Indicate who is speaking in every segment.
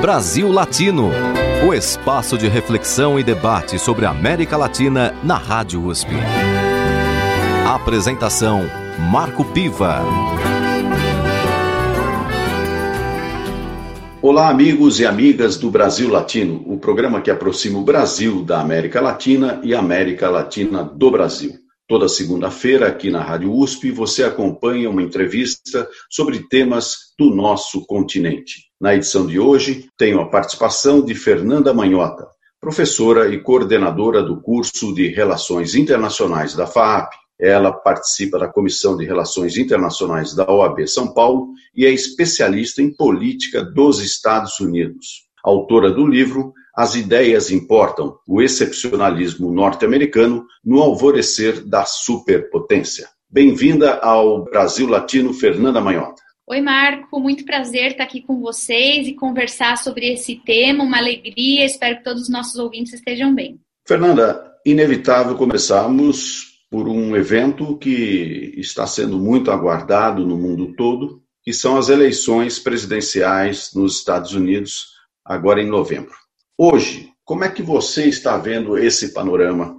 Speaker 1: Brasil Latino, o espaço de reflexão e debate sobre a América Latina na Rádio USP. Apresentação: Marco Piva.
Speaker 2: Olá, amigos e amigas do Brasil Latino, o programa que aproxima o Brasil da América Latina e a América Latina do Brasil. Toda segunda-feira, aqui na Rádio USP, você acompanha uma entrevista sobre temas do nosso continente. Na edição de hoje, tenho a participação de Fernanda Manhota, professora e coordenadora do curso de Relações Internacionais da FAAP. Ela participa da Comissão de Relações Internacionais da OAB São Paulo e é especialista em política dos Estados Unidos. Autora do livro As Ideias Importam: O Excepcionalismo Norte-Americano no Alvorecer da Superpotência. Bem-vinda ao Brasil Latino, Fernanda Manhota.
Speaker 3: Oi, Marco, muito prazer estar aqui com vocês e conversar sobre esse tema, uma alegria. Espero que todos os nossos ouvintes estejam bem.
Speaker 2: Fernanda, inevitável começarmos por um evento que está sendo muito aguardado no mundo todo, que são as eleições presidenciais nos Estados Unidos, agora em novembro. Hoje, como é que você está vendo esse panorama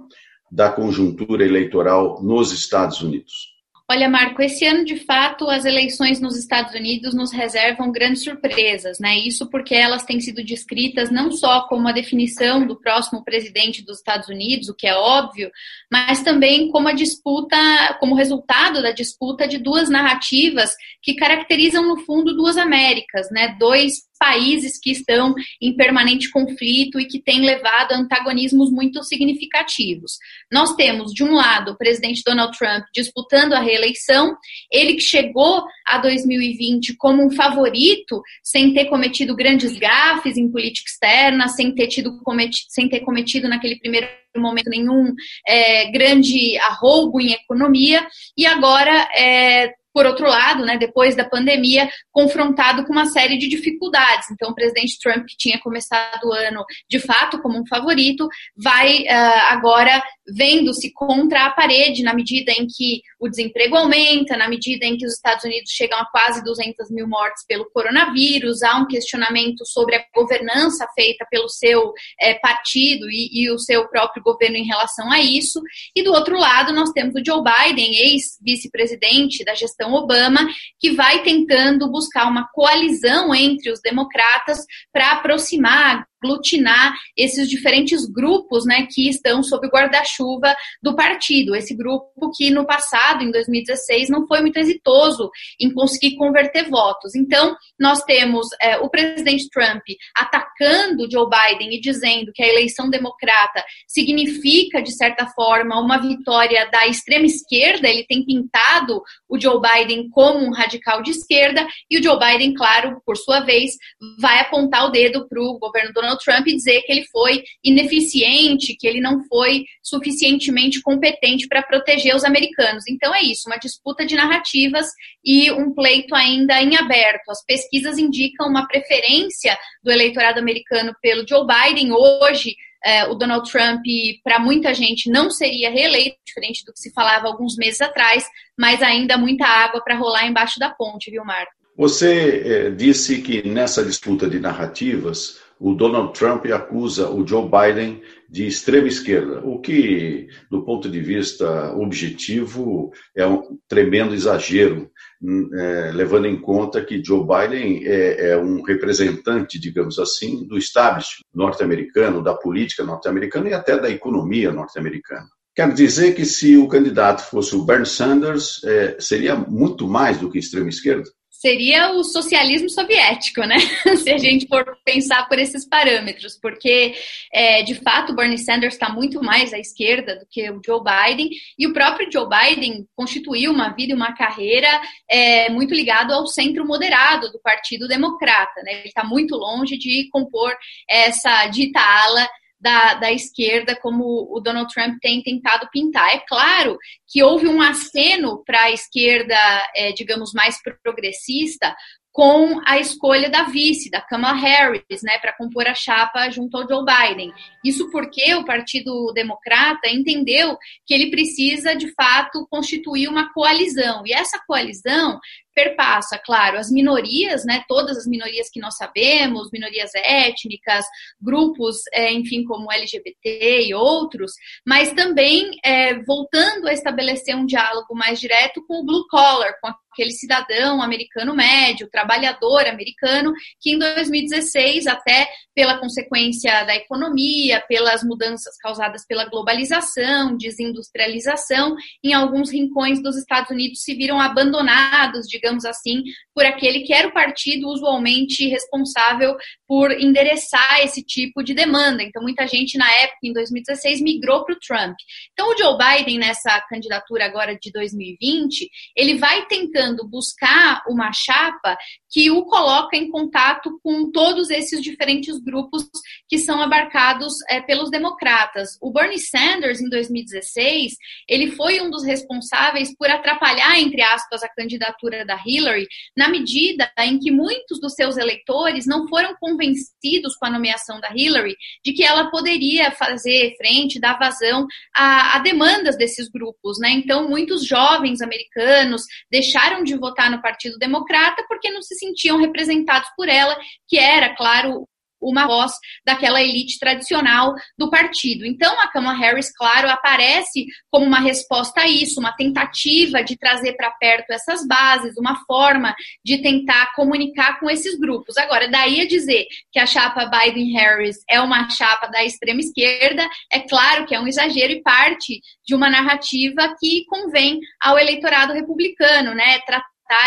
Speaker 2: da conjuntura eleitoral nos Estados Unidos?
Speaker 3: Olha, Marco, esse ano, de fato, as eleições nos Estados Unidos nos reservam grandes surpresas, né? Isso porque elas têm sido descritas não só como a definição do próximo presidente dos Estados Unidos, o que é óbvio, mas também como a disputa, como resultado da disputa de duas narrativas que caracterizam, no fundo, duas Américas, né? Dois países que estão em permanente conflito e que têm levado a antagonismos muito significativos. Nós temos, de um lado, o presidente Donald Trump disputando a reeleição, ele que chegou a 2020 como um favorito, sem ter cometido grandes gafes em política externa, sem ter, tido cometido, sem ter cometido naquele primeiro momento nenhum é, grande arroubo em economia, e agora é, por outro lado, né, depois da pandemia, confrontado com uma série de dificuldades. Então, o presidente Trump, que tinha começado o ano de fato como um favorito, vai uh, agora vendo-se contra a parede na medida em que o desemprego aumenta, na medida em que os Estados Unidos chegam a quase 200 mil mortes pelo coronavírus, há um questionamento sobre a governança feita pelo seu é, partido e, e o seu próprio governo em relação a isso. E do outro lado, nós temos o Joe Biden, ex-vice-presidente da gestão Obama, que vai tentando buscar uma coalizão entre os democratas para aproximar aglutinar esses diferentes grupos né, que estão sob o guarda-chuva do partido. Esse grupo que no passado, em 2016, não foi muito exitoso em conseguir converter votos. Então, nós temos é, o presidente Trump atacando Joe Biden e dizendo que a eleição democrata significa, de certa forma, uma vitória da extrema esquerda. Ele tem pintado o Joe Biden como um radical de esquerda, e o Joe Biden, claro, por sua vez, vai apontar o dedo para o governo Donald Donald Trump e dizer que ele foi ineficiente, que ele não foi suficientemente competente para proteger os americanos. Então é isso, uma disputa de narrativas e um pleito ainda em aberto. As pesquisas indicam uma preferência do eleitorado americano pelo Joe Biden hoje. É, o Donald Trump, para muita gente, não seria reeleito, diferente do que se falava alguns meses atrás, mas ainda muita água para rolar embaixo da ponte, viu, Marco?
Speaker 2: Você é, disse que nessa disputa de narrativas, o Donald Trump acusa o Joe Biden de extrema esquerda, o que, do ponto de vista objetivo, é um tremendo exagero, hum, é, levando em conta que Joe Biden é, é um representante, digamos assim, do establishment norte-americano, da política norte-americana e até da economia norte-americana. Quero dizer que se o candidato fosse o Bernie Sanders, é, seria muito mais do que extrema esquerda?
Speaker 3: Seria o socialismo soviético, né? Se a gente for pensar por esses parâmetros, porque é, de fato Bernie Sanders está muito mais à esquerda do que o Joe Biden, e o próprio Joe Biden constituiu uma vida e uma carreira é, muito ligado ao centro moderado do Partido Democrata, né? Ele está muito longe de compor essa dita ala da, da esquerda, como o Donald Trump tem tentado pintar. É claro que houve um aceno para a esquerda, é, digamos, mais progressista, com a escolha da vice, da Kamala Harris, né, para compor a chapa junto ao Joe Biden. Isso porque o Partido Democrata entendeu que ele precisa, de fato, constituir uma coalizão. E essa coalizão perpassa, claro, as minorias, né, todas as minorias que nós sabemos, minorias étnicas, grupos, é, enfim, como LGBT e outros, mas também é, voltando a estabelecer um diálogo mais direto com o blue collar, com aquele cidadão americano médio, trabalhador americano, que em 2016, até pela consequência da economia, pelas mudanças causadas pela globalização, desindustrialização, em alguns rincões dos Estados Unidos se viram abandonados, digamos assim, por aquele que era o partido usualmente responsável por endereçar esse tipo de demanda. Então, muita gente na época, em 2016, migrou para o Trump. Então, o Joe Biden, nessa candidatura agora de 2020, ele vai tentando buscar uma chapa que o coloca em contato com todos esses diferentes grupos que são abarcados é, pelos democratas. O Bernie Sanders, em 2016, ele foi um dos responsáveis por atrapalhar, entre aspas, a candidatura da Hillary, na medida em que muitos dos seus eleitores não foram convencidos com a nomeação da Hillary de que ela poderia fazer frente, dar vazão a, a demandas desses grupos. Né? Então, muitos jovens americanos deixaram de votar no Partido Democrata porque não se sentiam representados por ela, que era, claro, uma voz daquela elite tradicional do partido. Então, a Kamala Harris, claro, aparece como uma resposta a isso, uma tentativa de trazer para perto essas bases, uma forma de tentar comunicar com esses grupos. Agora, daí a dizer que a chapa Biden-Harris é uma chapa da extrema esquerda, é claro que é um exagero e parte de uma narrativa que convém ao eleitorado republicano, né?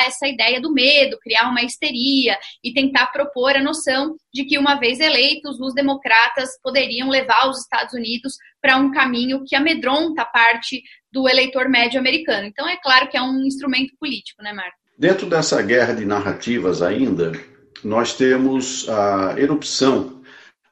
Speaker 3: Essa ideia do medo, criar uma histeria e tentar propor a noção de que, uma vez eleitos, os democratas poderiam levar os Estados Unidos para um caminho que amedronta parte do eleitor médio americano. Então, é claro que é um instrumento político, né, Marco?
Speaker 2: Dentro dessa guerra de narrativas ainda, nós temos a erupção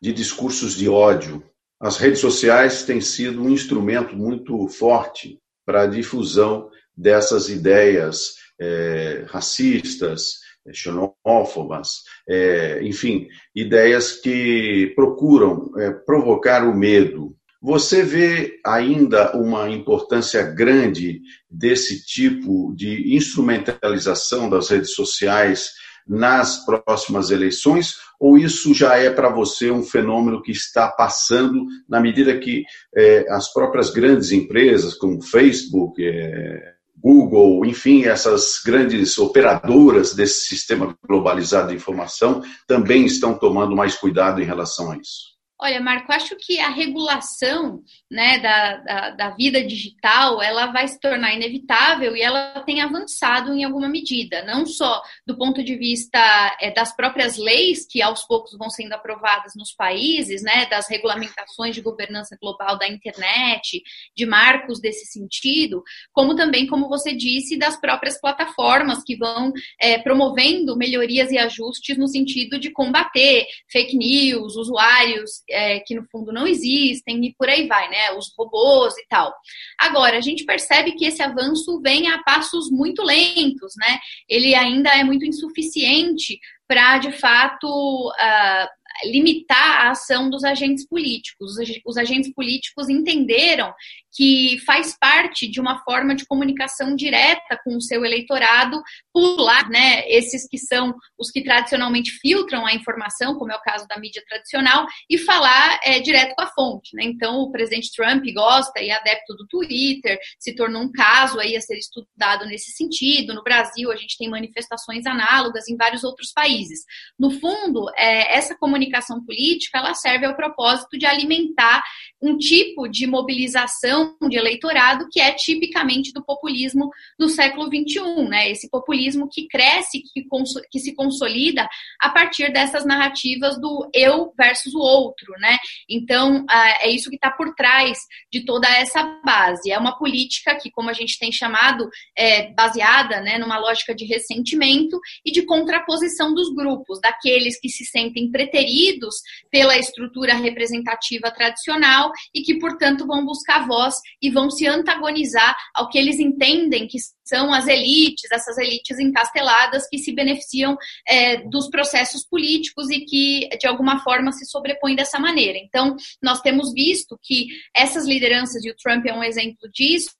Speaker 2: de discursos de ódio. As redes sociais têm sido um instrumento muito forte para a difusão dessas ideias é, racistas, é, xenófobas, é, enfim, ideias que procuram é, provocar o medo. Você vê ainda uma importância grande desse tipo de instrumentalização das redes sociais nas próximas eleições, ou isso já é para você um fenômeno que está passando na medida que é, as próprias grandes empresas, como Facebook, é, Google, enfim, essas grandes operadoras desse sistema globalizado de informação também estão tomando mais cuidado em relação a isso.
Speaker 3: Olha, Marco, acho que a regulação né, da, da, da, vida digital ela vai se tornar inevitável e ela tem avançado em alguma medida, não só do ponto de vista é, das próprias leis que aos poucos vão sendo aprovadas nos países, né, das regulamentações de governança global da internet, de marcos desse sentido, como também, como você disse, das próprias plataformas que vão é, promovendo melhorias e ajustes no sentido de combater fake news, usuários é, que no fundo não existem e por aí vai, né? Os robôs e tal. Agora, a gente percebe que esse avanço vem a passos muito lentos, né? Ele ainda é muito insuficiente para, de fato, uh, limitar a ação dos agentes políticos. Os agentes políticos entenderam que faz parte de uma forma de comunicação direta com o seu eleitorado, pular, né, esses que são os que tradicionalmente filtram a informação, como é o caso da mídia tradicional, e falar é, direto com a fonte. Né? Então, o presidente Trump gosta e é adepto do Twitter, se tornou um caso aí a ser estudado nesse sentido. No Brasil, a gente tem manifestações análogas em vários outros países. No fundo, é, essa comunicação política ela serve ao propósito de alimentar um tipo de mobilização de eleitorado que é tipicamente do populismo do século XXI, né? Esse populismo que cresce, que, que se consolida a partir dessas narrativas do eu versus o outro, né? Então, é isso que está por trás de toda essa base. É uma política que, como a gente tem chamado, é baseada né, numa lógica de ressentimento e de contraposição dos grupos, daqueles que se sentem preteridos pela estrutura representativa tradicional e que, portanto, vão buscar voz e vão se antagonizar ao que eles entendem que são as elites, essas elites encasteladas que se beneficiam é, dos processos políticos e que, de alguma forma, se sobrepõem dessa maneira. Então, nós temos visto que essas lideranças, e o Trump é um exemplo disso,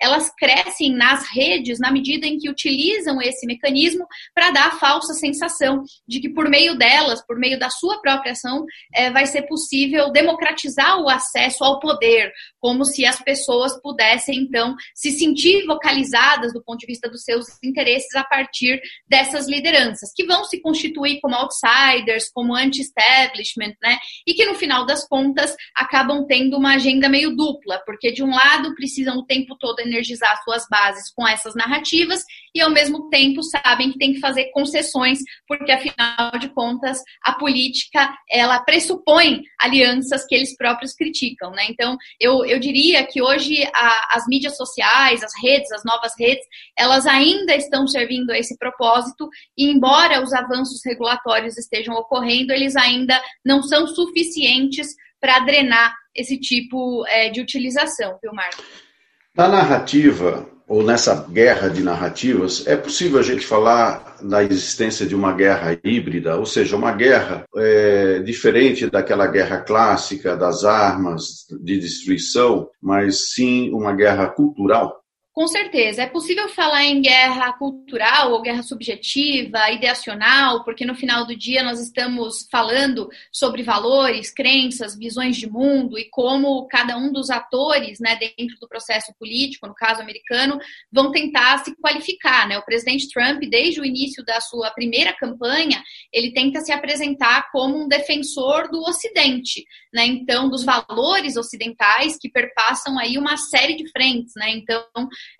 Speaker 3: elas crescem nas redes na medida em que utilizam esse mecanismo para dar a falsa sensação de que, por meio delas, por meio da sua própria ação, é, vai ser possível democratizar o acesso ao poder, como se as pessoas pudessem, então, se sentir vocalizadas do ponto de vista dos seus interesses a partir dessas lideranças, que vão se constituir como outsiders, como anti-establishment, né? E que no final das contas acabam tendo uma agenda meio dupla, porque de um lado precisam o tempo todo energizar suas bases com essas narrativas e ao mesmo tempo sabem que tem que fazer concessões, porque afinal de contas a política ela pressupõe alianças que eles próprios criticam, né? Então eu, eu diria que hoje a, as mídias sociais, as redes, as novas redes, elas ainda estão servindo a esse propósito e embora os avanços regulatórios estejam ocorrendo, eles ainda não são suficientes para drenar esse tipo é, de utilização, viu, Marco?
Speaker 2: Na narrativa, ou nessa guerra de narrativas, é possível a gente falar da existência de uma guerra híbrida, ou seja, uma guerra é, diferente daquela guerra clássica das armas de destruição, mas sim uma guerra cultural?
Speaker 3: Com certeza. É possível falar em guerra cultural ou guerra subjetiva, ideacional, porque no final do dia nós estamos falando sobre valores, crenças, visões de mundo e como cada um dos atores né, dentro do processo político, no caso americano, vão tentar se qualificar. Né? O presidente Trump, desde o início da sua primeira campanha, ele tenta se apresentar como um defensor do Ocidente, né? então, dos valores ocidentais que perpassam aí uma série de frentes. Né? Então,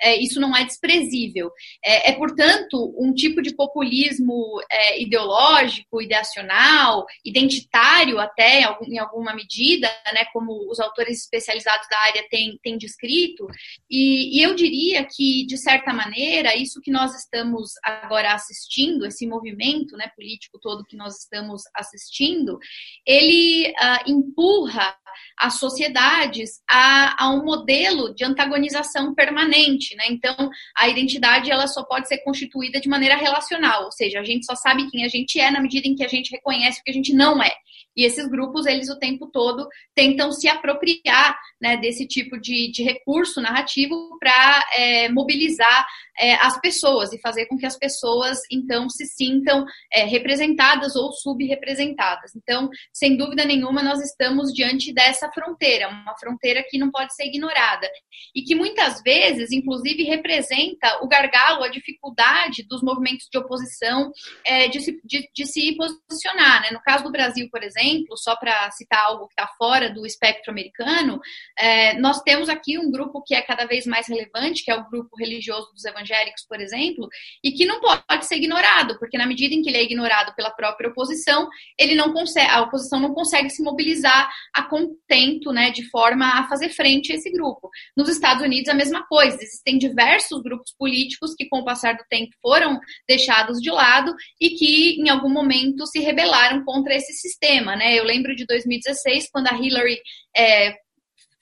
Speaker 3: é, isso não é desprezível. É, é, portanto, um tipo de populismo é, ideológico, ideacional, identitário até, em alguma medida, né, como os autores especializados da área têm, têm descrito, e, e eu diria que, de certa maneira, isso que nós estamos agora assistindo, esse movimento né, político todo que nós estamos assistindo, ele uh, empurra as sociedades a, a um modelo de antagonização permanente, né? Então, a identidade ela só pode ser constituída de maneira relacional, ou seja, a gente só sabe quem a gente é na medida em que a gente reconhece o que a gente não é. E esses grupos, eles o tempo todo tentam se apropriar né, desse tipo de, de recurso narrativo para é, mobilizar é, as pessoas e fazer com que as pessoas, então, se sintam é, representadas ou subrepresentadas. Então, sem dúvida nenhuma, nós estamos diante dessa fronteira, uma fronteira que não pode ser ignorada e que muitas vezes, inclusive, representa o gargalo, a dificuldade dos movimentos de oposição é, de, se, de, de se posicionar. Né? No caso do Brasil, por exemplo, exemplo, só para citar algo que está fora do espectro americano, é, nós temos aqui um grupo que é cada vez mais relevante, que é o grupo religioso dos evangélicos, por exemplo, e que não pode ser ignorado, porque na medida em que ele é ignorado pela própria oposição, ele não consegue, a oposição não consegue se mobilizar a contento, né, de forma a fazer frente a esse grupo. Nos Estados Unidos a mesma coisa, existem diversos grupos políticos que com o passar do tempo foram deixados de lado e que em algum momento se rebelaram contra esse sistema né? Eu lembro de 2016, quando a Hillary é,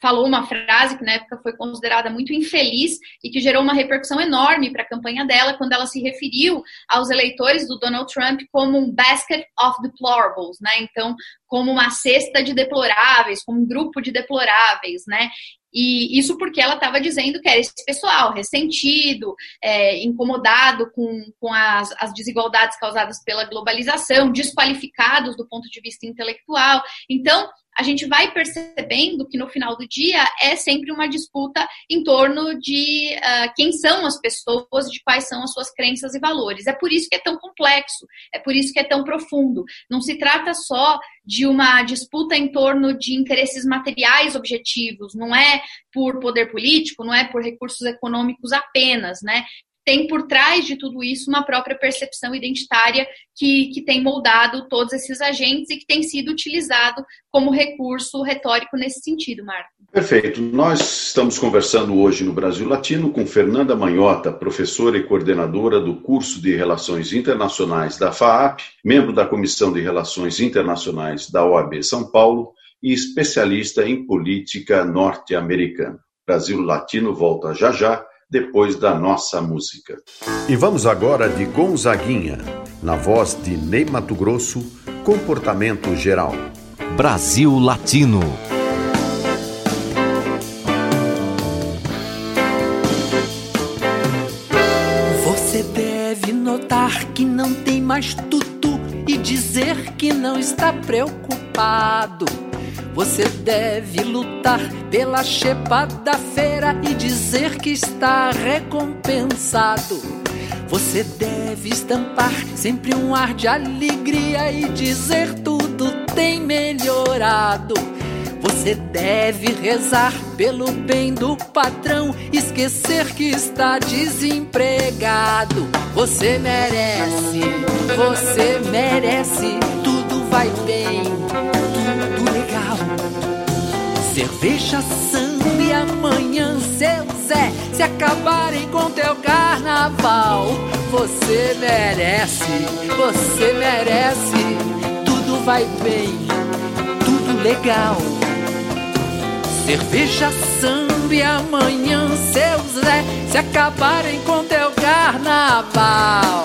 Speaker 3: falou uma frase que na época foi considerada muito infeliz e que gerou uma repercussão enorme para a campanha dela, quando ela se referiu aos eleitores do Donald Trump como um basket of deplorables, né? Então, como uma cesta de deploráveis, como um grupo de deploráveis, né? E isso porque ela estava dizendo que era esse pessoal ressentido, é, incomodado com, com as, as desigualdades causadas pela globalização, desqualificados do ponto de vista intelectual. Então, a gente vai percebendo que no final do dia é sempre uma disputa em torno de uh, quem são as pessoas, de quais são as suas crenças e valores. É por isso que é tão complexo, é por isso que é tão profundo. Não se trata só de uma disputa em torno de interesses materiais objetivos, não é por poder político, não é por recursos econômicos apenas, né? Tem por trás de tudo isso uma própria percepção identitária que, que tem moldado todos esses agentes e que tem sido utilizado como recurso retórico nesse sentido, Marco.
Speaker 2: Perfeito. Nós estamos conversando hoje no Brasil Latino com Fernanda Manhota, professora e coordenadora do curso de Relações Internacionais da FAAP, membro da Comissão de Relações Internacionais da OAB São Paulo e especialista em política norte-americana. Brasil Latino volta já já depois da nossa música.
Speaker 4: E vamos agora de Gonzaguinha, na voz de Ney Mato Grosso, Comportamento Geral.
Speaker 1: Brasil Latino.
Speaker 5: Você deve notar que não tem mais tudo e dizer que não está preocupado. Você deve lutar pela chepa da feira e dizer que está recompensado. Você deve estampar sempre um ar de alegria e dizer tudo tem melhorado. Você deve rezar pelo bem do patrão, esquecer que está desempregado. Você merece, você merece, tudo vai bem. Cerveja, samba e amanhã, seu Zé, se acabarem com teu carnaval. Você merece, você merece, tudo vai bem, tudo legal. Cerveja, samba e amanhã, seu Zé, se acabarem com teu carnaval.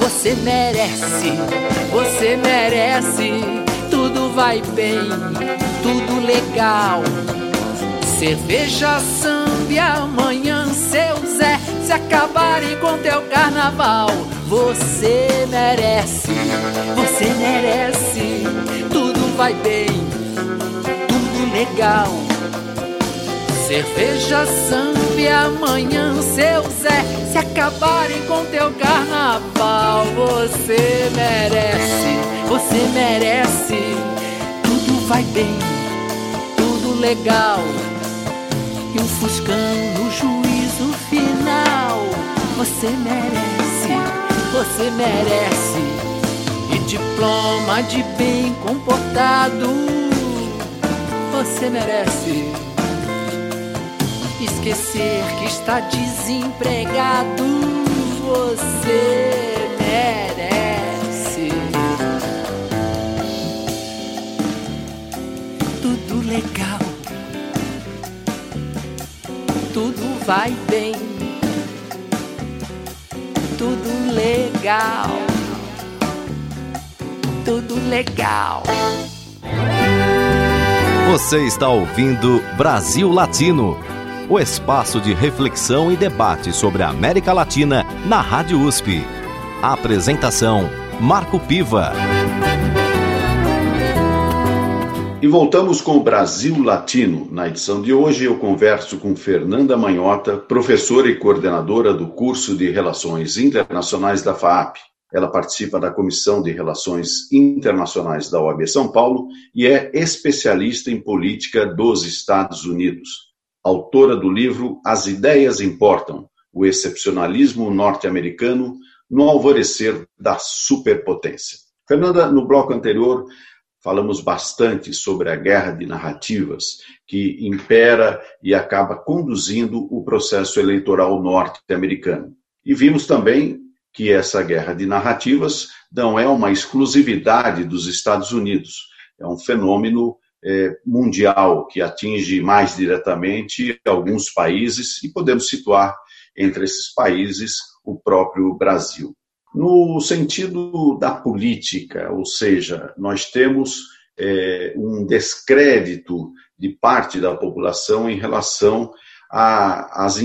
Speaker 5: Você merece, você merece, tudo vai bem, tudo legal. Cerveja, samba e amanhã, seu Zé, se acabarem com teu carnaval. Você merece, você merece, tudo vai bem, tudo legal. Cerveja, samba e amanhã, seu Zé, se acabarem com teu carnaval. Você merece, você merece, tudo vai bem, tudo legal. E um fuscão no juízo final. Você merece, você merece. E diploma de bem comportado. Você merece esquecer que está desempregado. Você merece tudo legal, tudo vai bem, tudo legal, tudo legal.
Speaker 1: Você está ouvindo Brasil Latino, o espaço de reflexão e debate sobre a América Latina na Rádio USP. A apresentação: Marco Piva.
Speaker 2: E voltamos com o Brasil Latino. Na edição de hoje, eu converso com Fernanda Manhota, professora e coordenadora do curso de Relações Internacionais da FAAP. Ela participa da Comissão de Relações Internacionais da OAB São Paulo e é especialista em política dos Estados Unidos. Autora do livro As Ideias Importam: O Excepcionalismo Norte-Americano no Alvorecer da Superpotência. Fernanda, no bloco anterior, falamos bastante sobre a guerra de narrativas que impera e acaba conduzindo o processo eleitoral norte-americano. E vimos também que essa guerra de narrativas não é uma exclusividade dos Estados Unidos, é um fenômeno mundial que atinge mais diretamente alguns países e podemos situar entre esses países o próprio Brasil. No sentido da política, ou seja, nós temos é, um descrédito de parte da população em relação às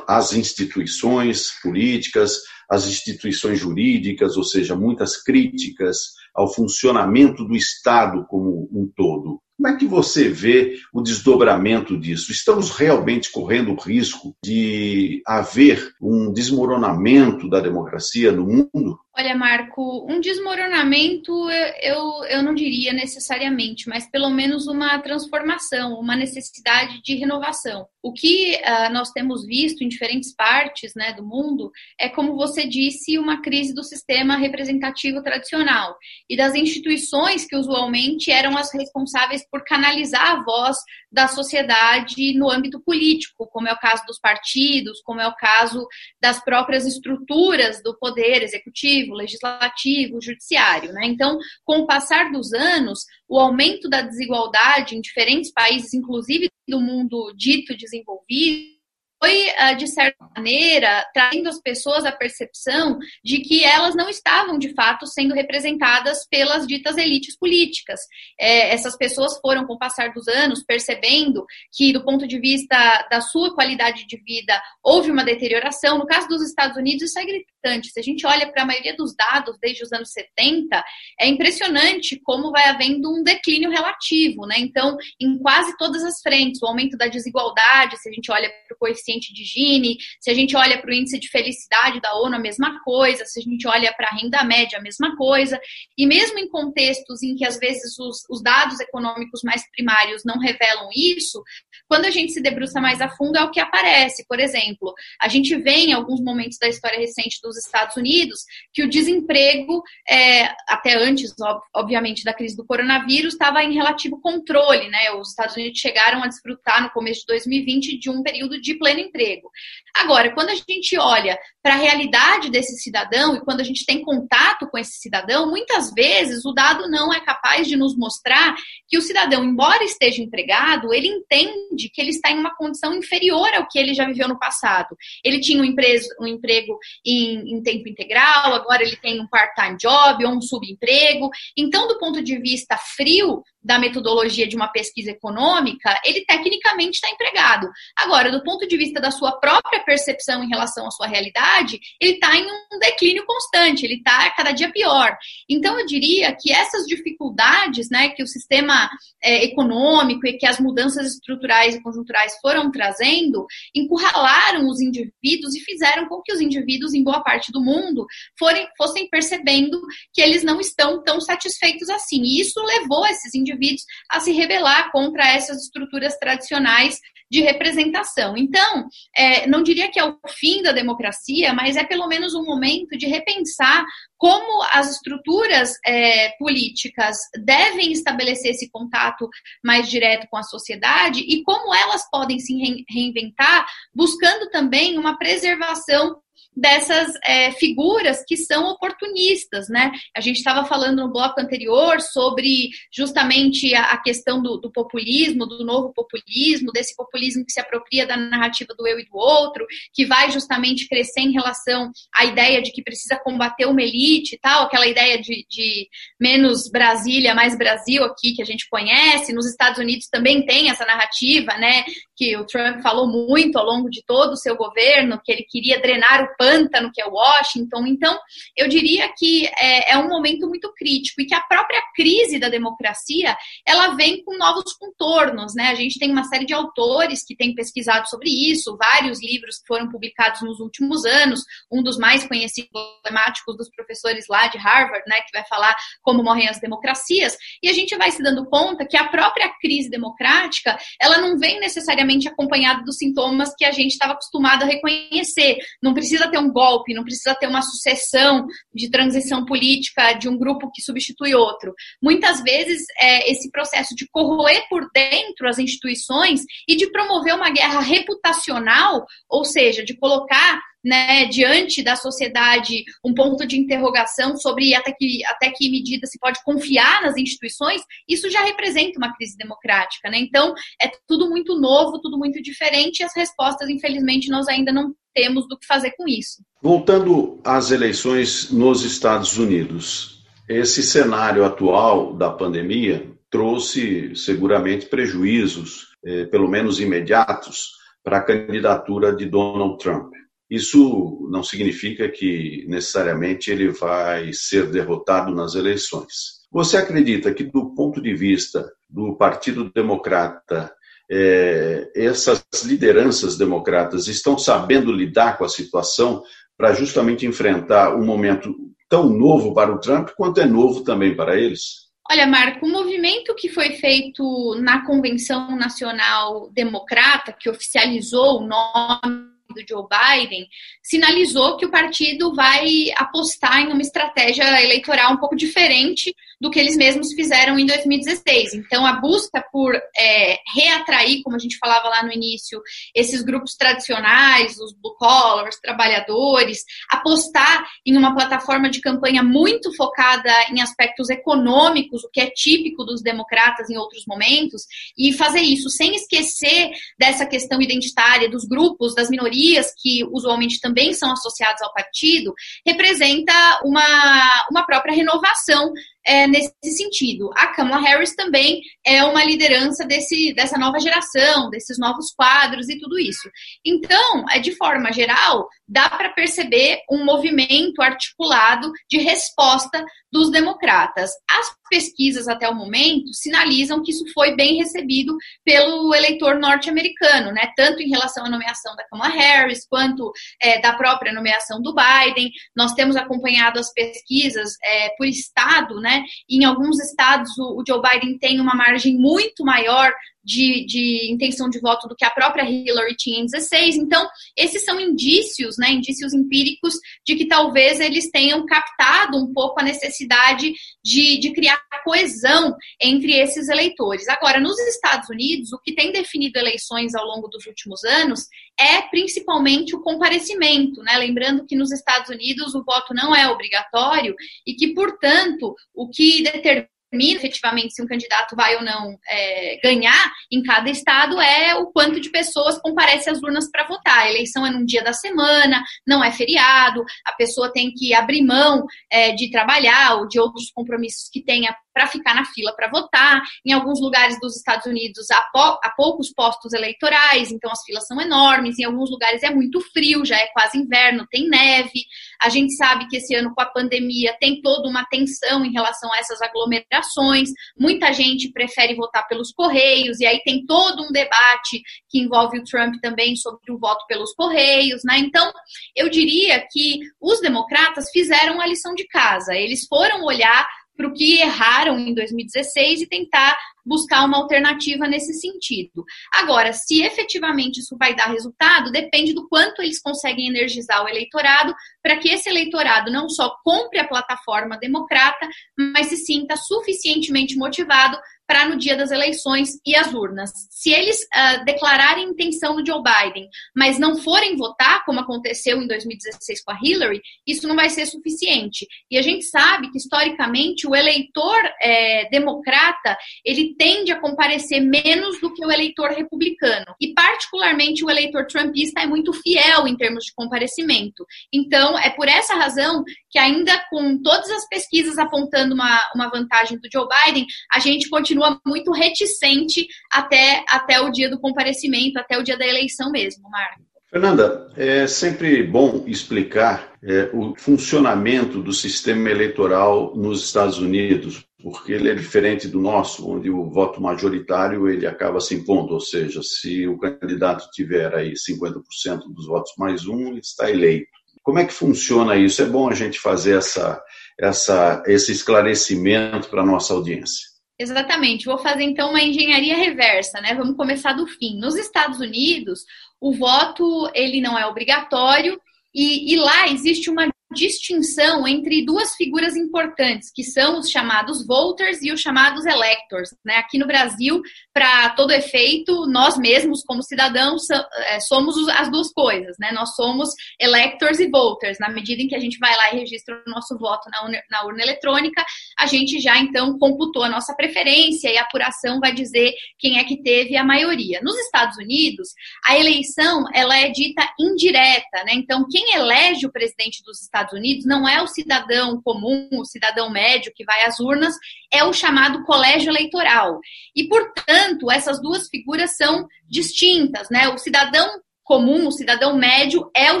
Speaker 2: instituições políticas, às instituições jurídicas, ou seja, muitas críticas ao funcionamento do Estado como um todo. Como é que você vê o desdobramento disso? Estamos realmente correndo o risco de haver um desmoronamento da democracia no mundo?
Speaker 3: Olha, Marco, um desmoronamento eu, eu não diria necessariamente, mas pelo menos uma transformação, uma necessidade de renovação. O que uh, nós temos visto em diferentes partes né, do mundo é, como você disse, uma crise do sistema representativo tradicional e das instituições que usualmente eram as responsáveis por canalizar a voz da sociedade no âmbito político, como é o caso dos partidos, como é o caso das próprias estruturas do poder executivo, legislativo, judiciário. Né? Então, com o passar dos anos, o aumento da desigualdade em diferentes países, inclusive do mundo dito desenvolvido, foi, ah, de certa maneira, trazendo as pessoas a percepção de que elas não estavam, de fato, sendo representadas pelas ditas elites políticas. É, essas pessoas foram, com o passar dos anos, percebendo que, do ponto de vista da sua qualidade de vida, houve uma deterioração. No caso dos Estados Unidos, isso é gritante. Se a gente olha para a maioria dos dados desde os anos 70, é impressionante como vai havendo um declínio relativo. Né? Então, em quase todas as frentes, o aumento da desigualdade, se a gente olha para o coeficiente de Gini, se a gente olha para o índice de felicidade da ONU, a mesma coisa, se a gente olha para a renda média, a mesma coisa, e mesmo em contextos em que às vezes os, os dados econômicos mais primários não revelam isso, quando a gente se debruça mais a fundo é o que aparece. Por exemplo, a gente vê em alguns momentos da história recente dos Estados Unidos que o desemprego, é, até antes, obviamente, da crise do coronavírus, estava em relativo controle, né? Os Estados Unidos chegaram a desfrutar no começo de 2020 de um período de emprego. Agora, quando a gente olha para a realidade desse cidadão e quando a gente tem contato com esse cidadão, muitas vezes o dado não é capaz de nos mostrar que o cidadão, embora esteja empregado, ele entende que ele está em uma condição inferior ao que ele já viveu no passado. Ele tinha um, emprego, um emprego em, em tempo integral, agora ele tem um part-time job ou um subemprego. Então, do ponto de vista frio, da metodologia de uma pesquisa econômica, ele tecnicamente está empregado. Agora, do ponto de vista da sua própria percepção em relação à sua realidade, ele está em um declínio constante, ele está cada dia pior. Então, eu diria que essas dificuldades né, que o sistema é, econômico e que as mudanças estruturais e conjunturais foram trazendo, encurralaram os indivíduos e fizeram com que os indivíduos, em boa parte do mundo, forem, fossem percebendo que eles não estão tão satisfeitos assim. E isso levou esses indivíduos indivíduos a se rebelar contra essas estruturas tradicionais de representação. Então, é, não diria que é o fim da democracia, mas é pelo menos um momento de repensar como as estruturas é, políticas devem estabelecer esse contato mais direto com a sociedade e como elas podem se reinventar, buscando também uma preservação dessas é, figuras que são oportunistas, né? A gente estava falando no bloco anterior sobre justamente a, a questão do, do, populismo, do novo populismo, desse populismo que se apropria da narrativa do eu e do outro, que vai justamente crescer em relação à ideia de que precisa combater uma elite e tal, aquela ideia de, de menos Brasília, mais Brasil aqui que a gente conhece. Nos Estados Unidos também tem essa narrativa, né? Que o Trump falou muito ao longo de todo o seu governo, que ele queria drenar o pântano que é Washington. Então, eu diria que é, é, um momento muito crítico e que a própria crise da democracia ela vem com novos contornos, né? A gente tem uma série de autores que têm pesquisado sobre isso, vários livros que foram publicados nos últimos anos. Um dos mais conhecidos, emblemáticos dos professores lá de Harvard, né, que vai falar como morrem as democracias. E a gente vai se dando conta que a própria crise democrática ela não vem necessariamente acompanhada dos sintomas que a gente estava acostumado a reconhecer. Não precisa ter ter um golpe, não precisa ter uma sucessão de transição política de um grupo que substitui outro. Muitas vezes, é, esse processo de corroer por dentro as instituições e de promover uma guerra reputacional, ou seja, de colocar né, diante da sociedade um ponto de interrogação sobre até que, até que medida se pode confiar nas instituições, isso já representa uma crise democrática. Né? Então, é tudo muito novo, tudo muito diferente, e as respostas, infelizmente, nós ainda não temos do que fazer com isso.
Speaker 2: Voltando às eleições nos Estados Unidos, esse cenário atual da pandemia trouxe seguramente prejuízos, eh, pelo menos imediatos, para a candidatura de Donald Trump. Isso não significa que necessariamente ele vai ser derrotado nas eleições. Você acredita que, do ponto de vista do Partido Democrata, é, essas lideranças democratas estão sabendo lidar com a situação para justamente enfrentar um momento tão novo para o Trump quanto é novo também para eles?
Speaker 3: Olha, Marco, o movimento que foi feito na Convenção Nacional Democrata, que oficializou o nome do Joe Biden, sinalizou que o partido vai apostar em uma estratégia eleitoral um pouco diferente do que eles mesmos fizeram em 2016. Então, a busca por é, reatrair, como a gente falava lá no início, esses grupos tradicionais, os blue collars, trabalhadores, apostar em uma plataforma de campanha muito focada em aspectos econômicos, o que é típico dos democratas em outros momentos, e fazer isso sem esquecer dessa questão identitária dos grupos, das minorias, que usualmente também são associados ao partido, representa uma, uma própria renovação é, nesse sentido. A Kamala Harris também é uma liderança desse, dessa nova geração, desses novos quadros e tudo isso. Então, é, de forma geral, dá para perceber um movimento articulado de resposta dos democratas. As pesquisas até o momento sinalizam que isso foi bem recebido pelo eleitor norte-americano, né? Tanto em relação à nomeação da Kamala Harris quanto é, da própria nomeação do Biden. Nós temos acompanhado as pesquisas é, por estado, né? Em alguns estados o, o Joe Biden tem uma margem muito maior de, de, intenção de voto do que a própria Hillary tinha em 16. Então, esses são indícios, né, indícios empíricos de que talvez eles tenham captado um pouco a necessidade de, de criar coesão entre esses eleitores. Agora, nos Estados Unidos, o que tem definido eleições ao longo dos últimos anos é principalmente o comparecimento, né? Lembrando que nos Estados Unidos o voto não é obrigatório e que, portanto, o que determina determina efetivamente se um candidato vai ou não é, ganhar em cada estado é o quanto de pessoas comparecem às urnas para votar. A eleição é num dia da semana, não é feriado, a pessoa tem que abrir mão é, de trabalhar ou de outros compromissos que tenha para ficar na fila para votar. Em alguns lugares dos Estados Unidos há, há, poucos postos eleitorais, então as filas são enormes. Em alguns lugares é muito frio, já é quase inverno, tem neve. A gente sabe que esse ano com a pandemia tem toda uma tensão em relação a essas aglomerações. Muita gente prefere votar pelos correios e aí tem todo um debate que envolve o Trump também sobre o voto pelos correios, né? Então, eu diria que os democratas fizeram a lição de casa. Eles foram olhar para o que erraram em 2016 e tentar buscar uma alternativa nesse sentido. Agora, se efetivamente isso vai dar resultado, depende do quanto eles conseguem energizar o eleitorado para que esse eleitorado não só compre a plataforma democrata, mas se sinta suficientemente motivado para no dia das eleições e as urnas. Se eles uh, declararem intenção do Joe Biden, mas não forem votar, como aconteceu em 2016 com a Hillary, isso não vai ser suficiente. E a gente sabe que, historicamente, o eleitor é, democrata, ele tende a comparecer menos do que o eleitor republicano. E, particularmente, o eleitor trumpista é muito fiel em termos de comparecimento. Então, é por essa razão que, ainda com todas as pesquisas apontando uma, uma vantagem do Joe Biden, a gente continua muito reticente até, até o dia do comparecimento, até o dia da eleição mesmo, Marco.
Speaker 2: Fernanda, é sempre bom explicar é, o funcionamento do sistema eleitoral nos Estados Unidos, porque ele é diferente do nosso, onde o voto majoritário ele acaba se impondo, ou seja, se o candidato tiver aí 50% dos votos mais um, ele está eleito. Como é que funciona isso? É bom a gente fazer essa, essa, esse esclarecimento para a nossa audiência.
Speaker 3: Exatamente. Vou fazer então uma engenharia reversa, né? Vamos começar do fim. Nos Estados Unidos, o voto ele não é obrigatório e, e lá existe uma distinção entre duas figuras importantes, que são os chamados voters e os chamados electors. Né? Aqui no Brasil, para todo efeito, nós mesmos, como cidadãos, é, somos as duas coisas. Né? Nós somos electors e voters. Na medida em que a gente vai lá e registra o nosso voto na urna, na urna eletrônica, a gente já então computou a nossa preferência e a apuração vai dizer quem é que teve a maioria. Nos Estados Unidos, a eleição ela é dita indireta. Né? Então, quem elege o presidente dos Estados Estados Unidos não é o cidadão comum, o cidadão médio que vai às urnas, é o chamado colégio eleitoral. E, portanto, essas duas figuras são distintas, né? O cidadão comum, o cidadão médio, é o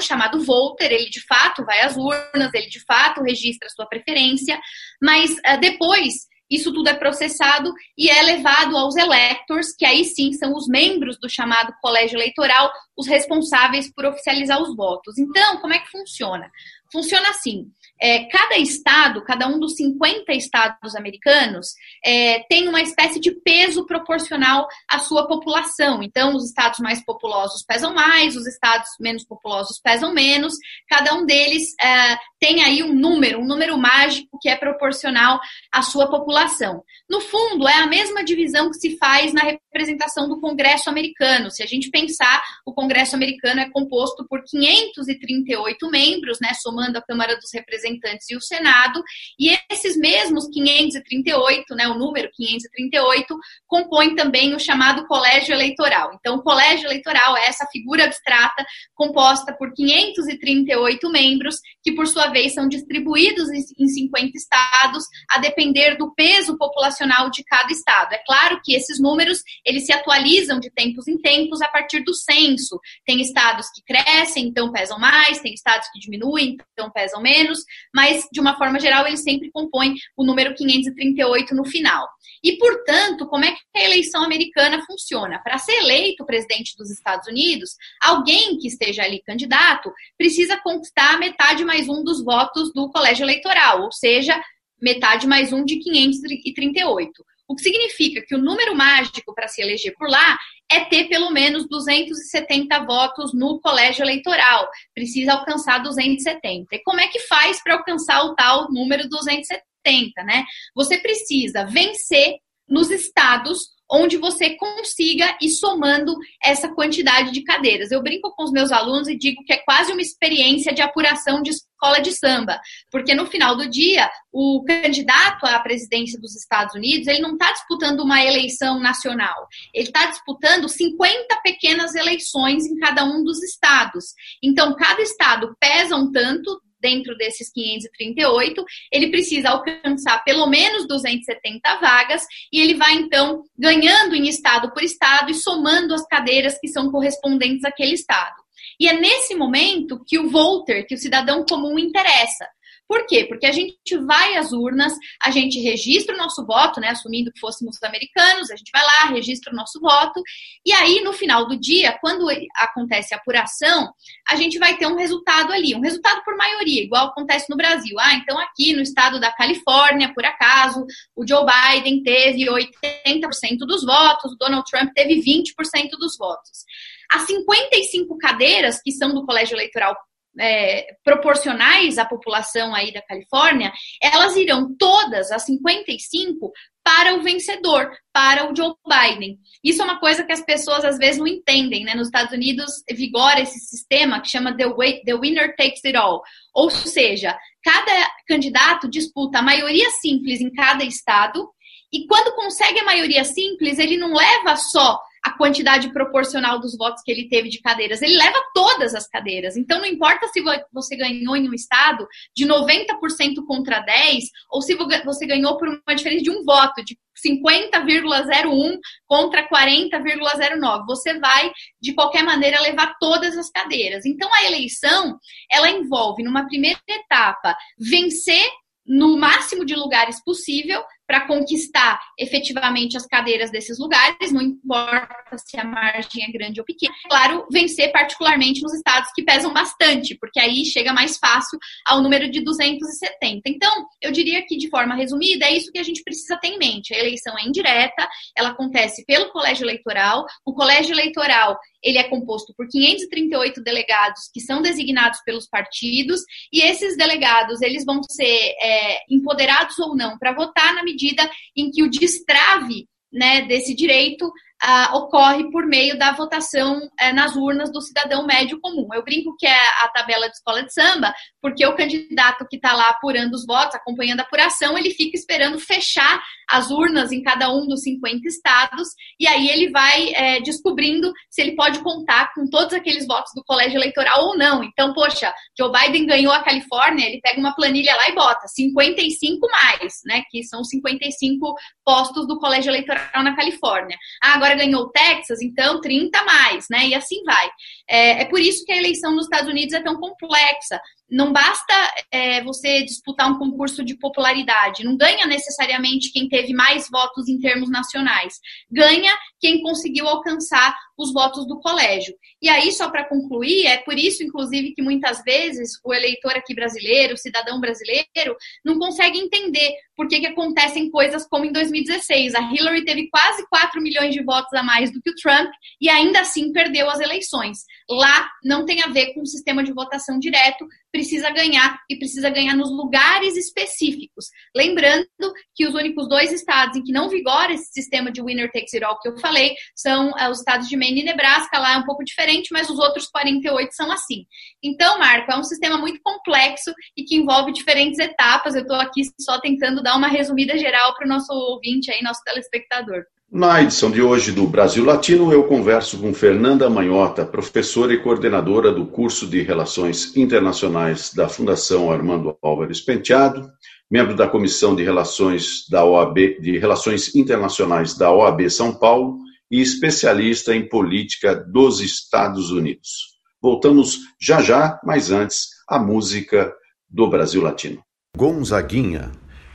Speaker 3: chamado voter, ele de fato vai às urnas, ele de fato registra sua preferência, mas uh, depois isso tudo é processado e é levado aos electors, que aí sim são os membros do chamado colégio eleitoral, os responsáveis por oficializar os votos. Então, como é que funciona? Funciona assim: é, cada estado, cada um dos 50 estados americanos, é, tem uma espécie de peso proporcional à sua população. Então, os estados mais populosos pesam mais, os estados menos populosos pesam menos. Cada um deles é, tem aí um número, um número mágico que é proporcional à sua população. No fundo, é a mesma divisão que se faz na representação do Congresso americano. Se a gente pensar, o Congresso americano é composto por 538 membros, né, somando a Câmara dos Representantes e o Senado, e esses mesmos 538, né, o número 538, compõe também o chamado Colégio Eleitoral. Então, o Colégio Eleitoral é essa figura abstrata composta por 538 membros, que por sua vez são distribuídos em 50 estados, a depender do peso populacional de cada estado. É claro que esses números, eles se atualizam de tempos em tempos a partir do censo. Tem estados que crescem, então pesam mais, tem estados que diminuem, então pesam menos, mas de uma forma geral eles sempre compõem o número 538 no final. E, portanto, como é que a eleição americana funciona? Para ser eleito presidente dos Estados Unidos, alguém que esteja ali candidato precisa conquistar metade mais um dos votos do colégio eleitoral, ou seja, metade mais um de 538. O que significa que o número mágico para se eleger por lá é ter pelo menos 270 votos no colégio eleitoral. Precisa alcançar 270. E como é que faz para alcançar o tal número 270, né? Você precisa vencer nos estados onde você consiga ir somando essa quantidade de cadeiras. Eu brinco com os meus alunos e digo que é quase uma experiência de apuração de escola de samba, porque no final do dia, o candidato à presidência dos Estados Unidos, ele não está disputando uma eleição nacional, ele está disputando 50 pequenas eleições em cada um dos estados. Então, cada estado pesa um tanto dentro desses 538, ele precisa alcançar pelo menos 270 vagas e ele vai então ganhando em estado por estado e somando as cadeiras que são correspondentes àquele estado. E é nesse momento que o voter, que o cidadão comum interessa. Por quê? Porque a gente vai às urnas, a gente registra o nosso voto, né? Assumindo que fôssemos americanos, a gente vai lá, registra o nosso voto, e aí no final do dia, quando acontece a apuração, a gente vai ter um resultado ali, um resultado por maioria, igual acontece no Brasil. Ah, então aqui no estado da Califórnia, por acaso, o Joe Biden teve 80% dos votos, o Donald Trump teve 20% dos votos. As 55 cadeiras que são do colégio eleitoral é, proporcionais à população aí da Califórnia, elas irão todas, as 55, para o vencedor, para o Joe Biden. Isso é uma coisa que as pessoas às vezes não entendem, né? Nos Estados Unidos vigora esse sistema que chama the, way, the winner takes it all. Ou seja, cada candidato disputa a maioria simples em cada estado e quando consegue a maioria simples, ele não leva só a quantidade proporcional dos votos que ele teve de cadeiras. Ele leva todas as cadeiras. Então, não importa se você ganhou em um estado de 90% contra 10, ou se você ganhou por uma diferença de um voto, de 50,01 contra 40,09. Você vai, de qualquer maneira, levar todas as cadeiras. Então, a eleição, ela envolve, numa primeira etapa, vencer no máximo de lugares possível para conquistar efetivamente as cadeiras desses lugares, não importa se a margem é grande ou pequena. Claro, vencer particularmente nos estados que pesam bastante, porque aí chega mais fácil ao número de 270. Então, eu diria que de forma resumida, é isso que a gente precisa ter em mente. A eleição é indireta, ela acontece pelo colégio eleitoral. O colégio eleitoral, ele é composto por 538 delegados que são designados pelos partidos, e esses delegados, eles vão ser é, empoderados ou não para votar na medida medida em que o destrave né, desse direito uh, ocorre por meio da votação uh, nas urnas do cidadão médio comum. Eu brinco que é a tabela de escola de samba, porque o candidato que está lá apurando os votos, acompanhando a apuração, ele fica esperando fechar as urnas em cada um dos 50 estados, e aí ele vai é, descobrindo se ele pode contar com todos aqueles votos do colégio eleitoral ou não. Então, poxa, Joe Biden ganhou a Califórnia, ele pega uma planilha lá e bota 55 mais, né? Que são 55 postos do colégio eleitoral na Califórnia. Ah, agora ganhou o Texas, então 30 mais, né? E assim vai. É, é por isso que a eleição nos Estados Unidos é tão complexa. Não basta é, você disputar um concurso de popularidade. Não ganha necessariamente quem teve mais votos em termos nacionais. Ganha quem conseguiu alcançar os votos do colégio. E aí, só para concluir, é por isso, inclusive, que muitas vezes o eleitor aqui brasileiro, o cidadão brasileiro, não consegue entender por que, que acontecem coisas como em 2016. A Hillary teve quase 4 milhões de votos a mais do que o Trump e ainda assim perdeu as eleições. Lá não tem a ver com o sistema de votação direto, precisa ganhar e precisa ganhar nos lugares específicos. Lembrando que os únicos dois estados em que não vigora esse sistema de winner takes it all que eu falei são é, os estados de Maine e Nebraska, lá é um pouco diferente, mas os outros 48 são assim. Então, Marco, é um sistema muito complexo e que envolve diferentes etapas. Eu estou aqui só tentando dar uma resumida geral para o nosso ouvinte aí, nosso telespectador.
Speaker 2: Na edição de hoje do Brasil Latino, eu converso com Fernanda Manhota, professora e coordenadora do curso de Relações Internacionais da Fundação Armando Álvares Penteado, membro da Comissão de Relações da OAB, de Relações Internacionais da OAB São Paulo e especialista em política dos Estados Unidos. Voltamos já já, mas antes, a música do Brasil Latino.
Speaker 4: Gonzaguinha,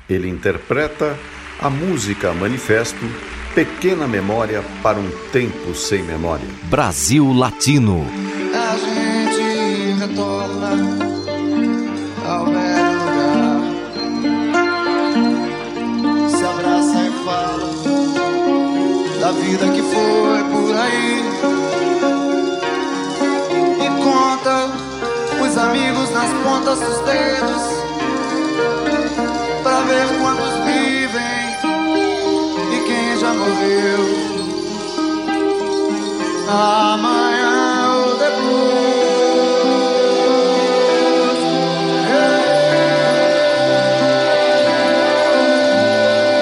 Speaker 4: ele interpreta a música Manifesto Pequena memória para um tempo sem memória.
Speaker 1: Brasil Latino.
Speaker 6: A gente retorna ao velho lugar. Se abraça e fala da vida que foi por aí. E conta os amigos nas pontas dos dedos. Pra ver quantos morreu. Amanhã ou depois.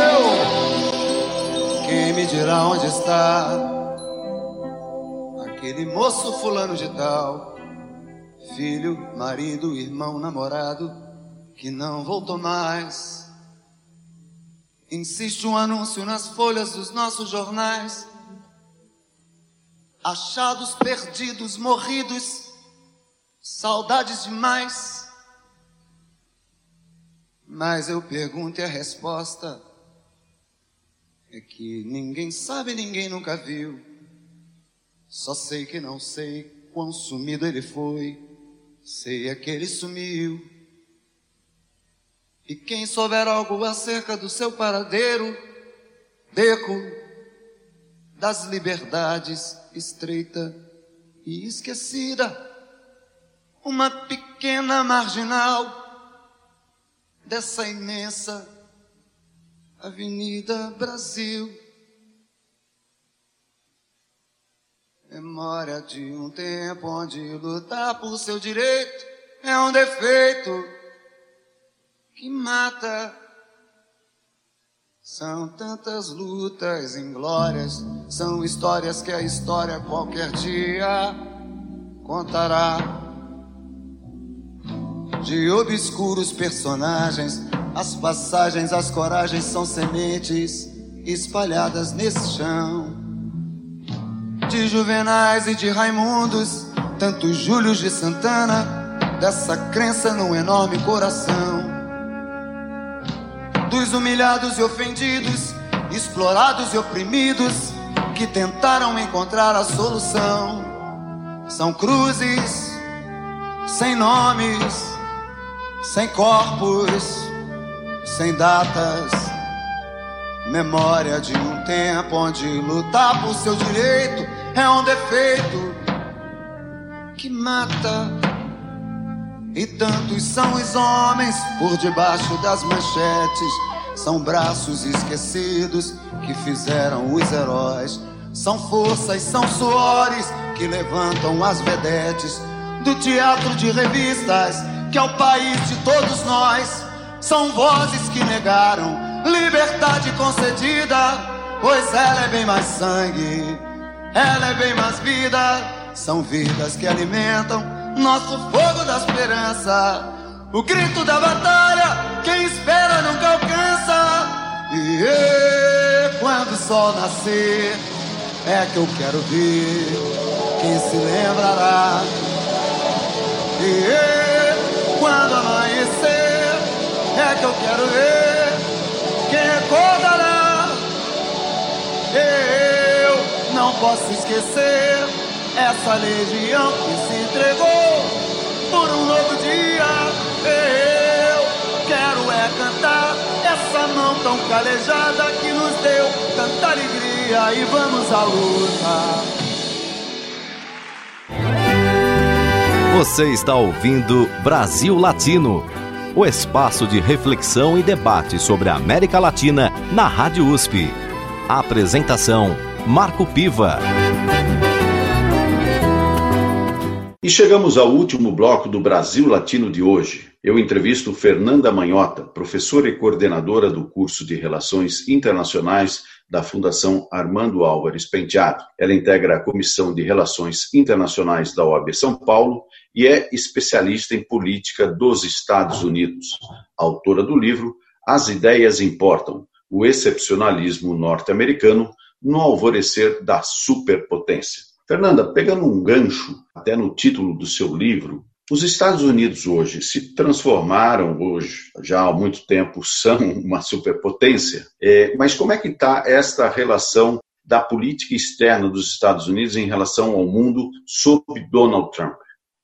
Speaker 6: Eu, quem me dirá onde está aquele moço fulano de tal? Filho, marido, irmão, namorado, que não voltou mais Insiste um anúncio nas folhas dos nossos jornais. Achados perdidos, morridos, saudades demais. Mas eu pergunto e a resposta é que ninguém sabe, ninguém nunca viu. Só sei que não sei quão sumido ele foi. Sei é que ele sumiu. E quem souber algo acerca do seu paradeiro, beco das liberdades estreita e esquecida, uma pequena marginal dessa imensa Avenida Brasil. Memória de um tempo onde lutar por seu direito é um defeito que mata. São tantas lutas inglórias, são histórias que a história qualquer dia contará. De obscuros personagens, as passagens, as coragens são sementes espalhadas nesse chão. De Juvenais e de Raimundos, tantos Júlios de Santana, dessa crença num enorme coração dos humilhados e ofendidos, explorados e oprimidos, que tentaram encontrar a solução. São cruzes, sem nomes, sem corpos, sem datas. Memória de um tempo onde lutar por seu direito é um defeito que mata. E tantos são os homens por debaixo das manchetes. São braços esquecidos que fizeram os heróis. São forças, são suores que levantam as vedetes do teatro de revistas que é o país de todos nós. São vozes que negaram liberdade concedida, pois ela é bem mais sangue, ela é bem mais vida. São vidas que alimentam nosso fogo da esperança. O grito da batalha, quem espera nunca alcança. E quando o sol nascer, é que eu quero ver quem se lembrará. E quando amanhecer, é que eu quero ver quem recordará. Eu não posso esquecer essa legião que se entregou por um novo dia. Eu quero é cantar essa mão tão calejada que nos deu tanta alegria e vamos à luta.
Speaker 1: Você está ouvindo Brasil Latino, o espaço de reflexão e debate sobre a América Latina na Rádio USP. A apresentação: Marco Piva.
Speaker 2: E chegamos ao último bloco do Brasil Latino de hoje. Eu entrevisto Fernanda Manhota, professora e coordenadora do curso de Relações Internacionais da Fundação Armando Álvares Penteado. Ela integra a Comissão de Relações Internacionais da OAB São Paulo e é especialista em política dos Estados Unidos. Autora do livro As Ideias Importam: O Excepcionalismo Norte-Americano no Alvorecer da Superpotência. Fernanda, pegando um gancho até no título do seu livro, os Estados Unidos hoje se transformaram, hoje, já há muito tempo, são uma superpotência, é, mas como é que está esta relação da política externa dos Estados Unidos em relação ao mundo sob Donald Trump?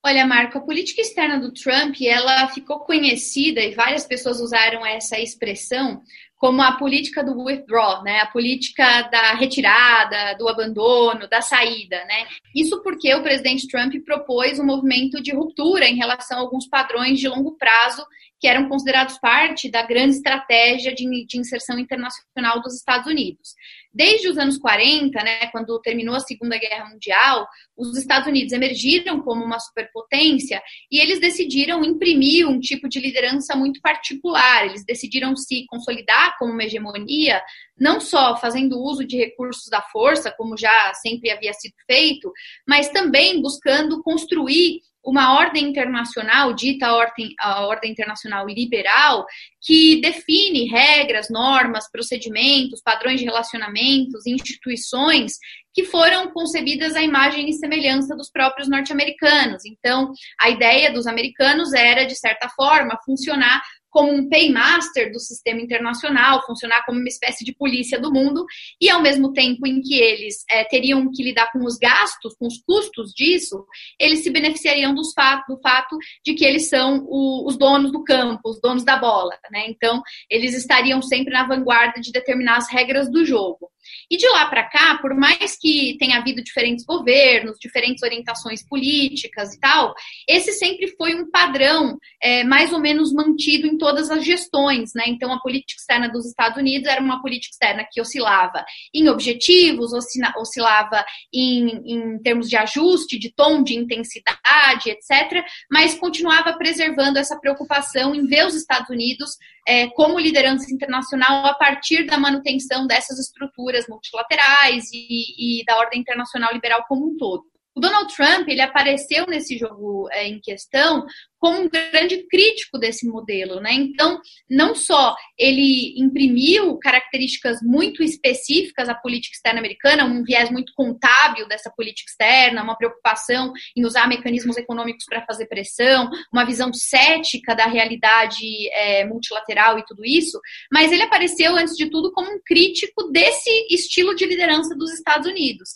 Speaker 3: Olha, Marco, a política externa do Trump, ela ficou conhecida e várias pessoas usaram essa expressão como a política do withdraw, né? A política da retirada, do abandono, da saída, né? Isso porque o presidente Trump propôs um movimento de ruptura em relação a alguns padrões de longo prazo que eram considerados parte da grande estratégia de, de inserção internacional dos Estados Unidos. Desde os anos 40, né, quando terminou a Segunda Guerra Mundial, os Estados Unidos emergiram como uma superpotência e eles decidiram imprimir um tipo de liderança muito particular. Eles decidiram se consolidar como uma hegemonia, não só fazendo uso de recursos da força, como já sempre havia sido feito, mas também buscando construir uma ordem internacional, dita ordem, a ordem internacional liberal, que define regras, normas, procedimentos, padrões de relacionamentos, instituições que foram concebidas à imagem e semelhança dos próprios norte-americanos. Então, a ideia dos americanos era, de certa forma, funcionar como um paymaster do sistema internacional, funcionar como uma espécie de polícia do mundo, e ao mesmo tempo em que eles é, teriam que lidar com os gastos, com os custos disso, eles se beneficiariam dos fato, do fato de que eles são o, os donos do campo, os donos da bola. Né? Então, eles estariam sempre na vanguarda de determinar as regras do jogo. E de lá para cá, por mais que tenha havido diferentes governos, diferentes orientações políticas e tal, esse sempre foi um padrão é, mais ou menos mantido em todas as gestões, né? Então, a política externa dos Estados Unidos era uma política externa que oscilava em objetivos, oscilava em, em termos de ajuste, de tom, de intensidade, etc., mas continuava preservando essa preocupação em ver os Estados Unidos é, como liderança internacional a partir da manutenção dessas estruturas multilaterais e, e da ordem internacional liberal como um todo. O Donald Trump ele apareceu nesse jogo é, em questão como um grande crítico desse modelo, né? Então, não só ele imprimiu características muito específicas à política externa americana, um viés muito contábil dessa política externa, uma preocupação em usar mecanismos econômicos para fazer pressão, uma visão cética da realidade é, multilateral e tudo isso, mas ele apareceu, antes de tudo, como um crítico desse estilo de liderança dos Estados Unidos.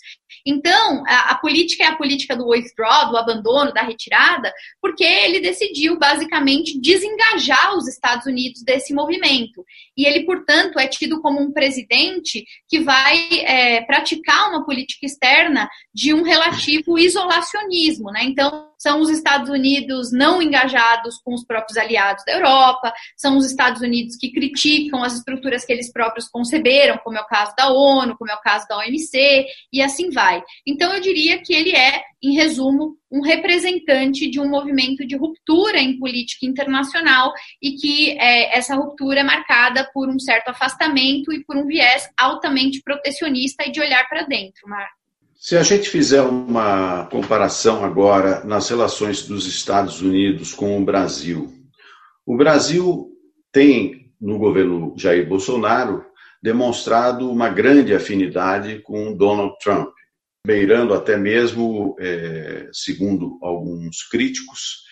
Speaker 3: Então, a, a política é a política do withdraw, do abandono, da retirada, porque ele decidiu basicamente desengajar os Estados Unidos desse movimento. E ele, portanto, é tido como um presidente que vai é, praticar uma política externa de um relativo isolacionismo. Né? Então, são os Estados Unidos não engajados com os próprios aliados da Europa, são os Estados Unidos que criticam as estruturas que eles próprios conceberam, como é o caso da ONU, como é o caso da OMC, e assim vai. Então, eu diria que ele é, em resumo, um representante de um movimento de ruptura em política internacional e que é, essa ruptura é marcada por um certo afastamento e por um viés altamente protecionista e de olhar para dentro, Marco.
Speaker 2: Se a gente fizer uma comparação agora nas relações dos Estados Unidos com o Brasil, o Brasil tem, no governo Jair Bolsonaro, demonstrado uma grande afinidade com Donald Trump. beirando até mesmo, é, segundo alguns críticos,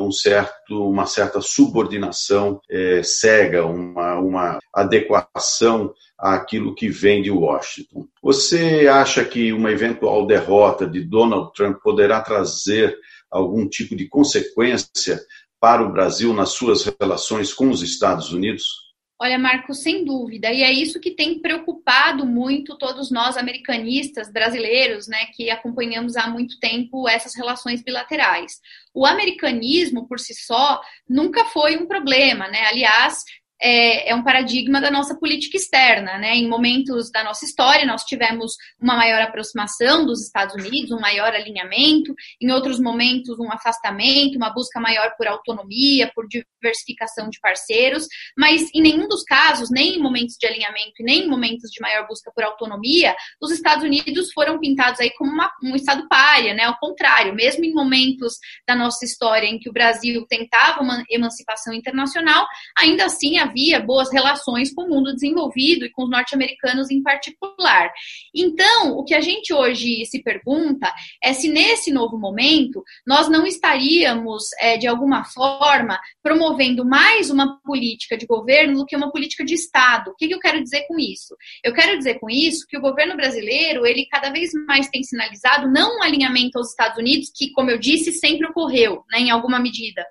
Speaker 2: um certo, uma certa subordinação é, cega, uma, uma adequação àquilo que vem de Washington. Você acha que uma eventual derrota de Donald Trump poderá trazer algum tipo de consequência para o Brasil nas suas relações com os Estados Unidos?
Speaker 3: Olha, Marco, sem dúvida. E é isso que tem preocupado muito todos nós americanistas brasileiros, né, que acompanhamos há muito tempo essas relações bilaterais. O americanismo por si só nunca foi um problema, né? Aliás, é, é, um paradigma da nossa política externa. Né? Em momentos da nossa história, nós tivemos uma maior aproximação dos Estados Unidos, um maior alinhamento, em outros momentos, um afastamento, uma busca maior por autonomia, por diversificação de parceiros, mas em nenhum dos casos, nem em momentos de alinhamento e nem em momentos de maior busca por autonomia, os Estados Unidos foram pintados aí como uma, um Estado párea, né? Ao contrário, mesmo em momentos da nossa história em que o Brasil tentava uma emancipação internacional, ainda assim havia boas relações com o mundo desenvolvido e com os norte-americanos em particular. Então, o que a gente hoje se pergunta é se nesse novo momento nós não estaríamos, é, de alguma forma, promovendo mais uma política de governo do que uma política de Estado. O que, eu quero dizer com isso? Eu quero dizer com isso que o governo brasileiro, ele cada vez mais tem sinalizado não um alinhamento aos Estados Unidos, que, como eu disse, sempre ocorreu, né, em alguma medida,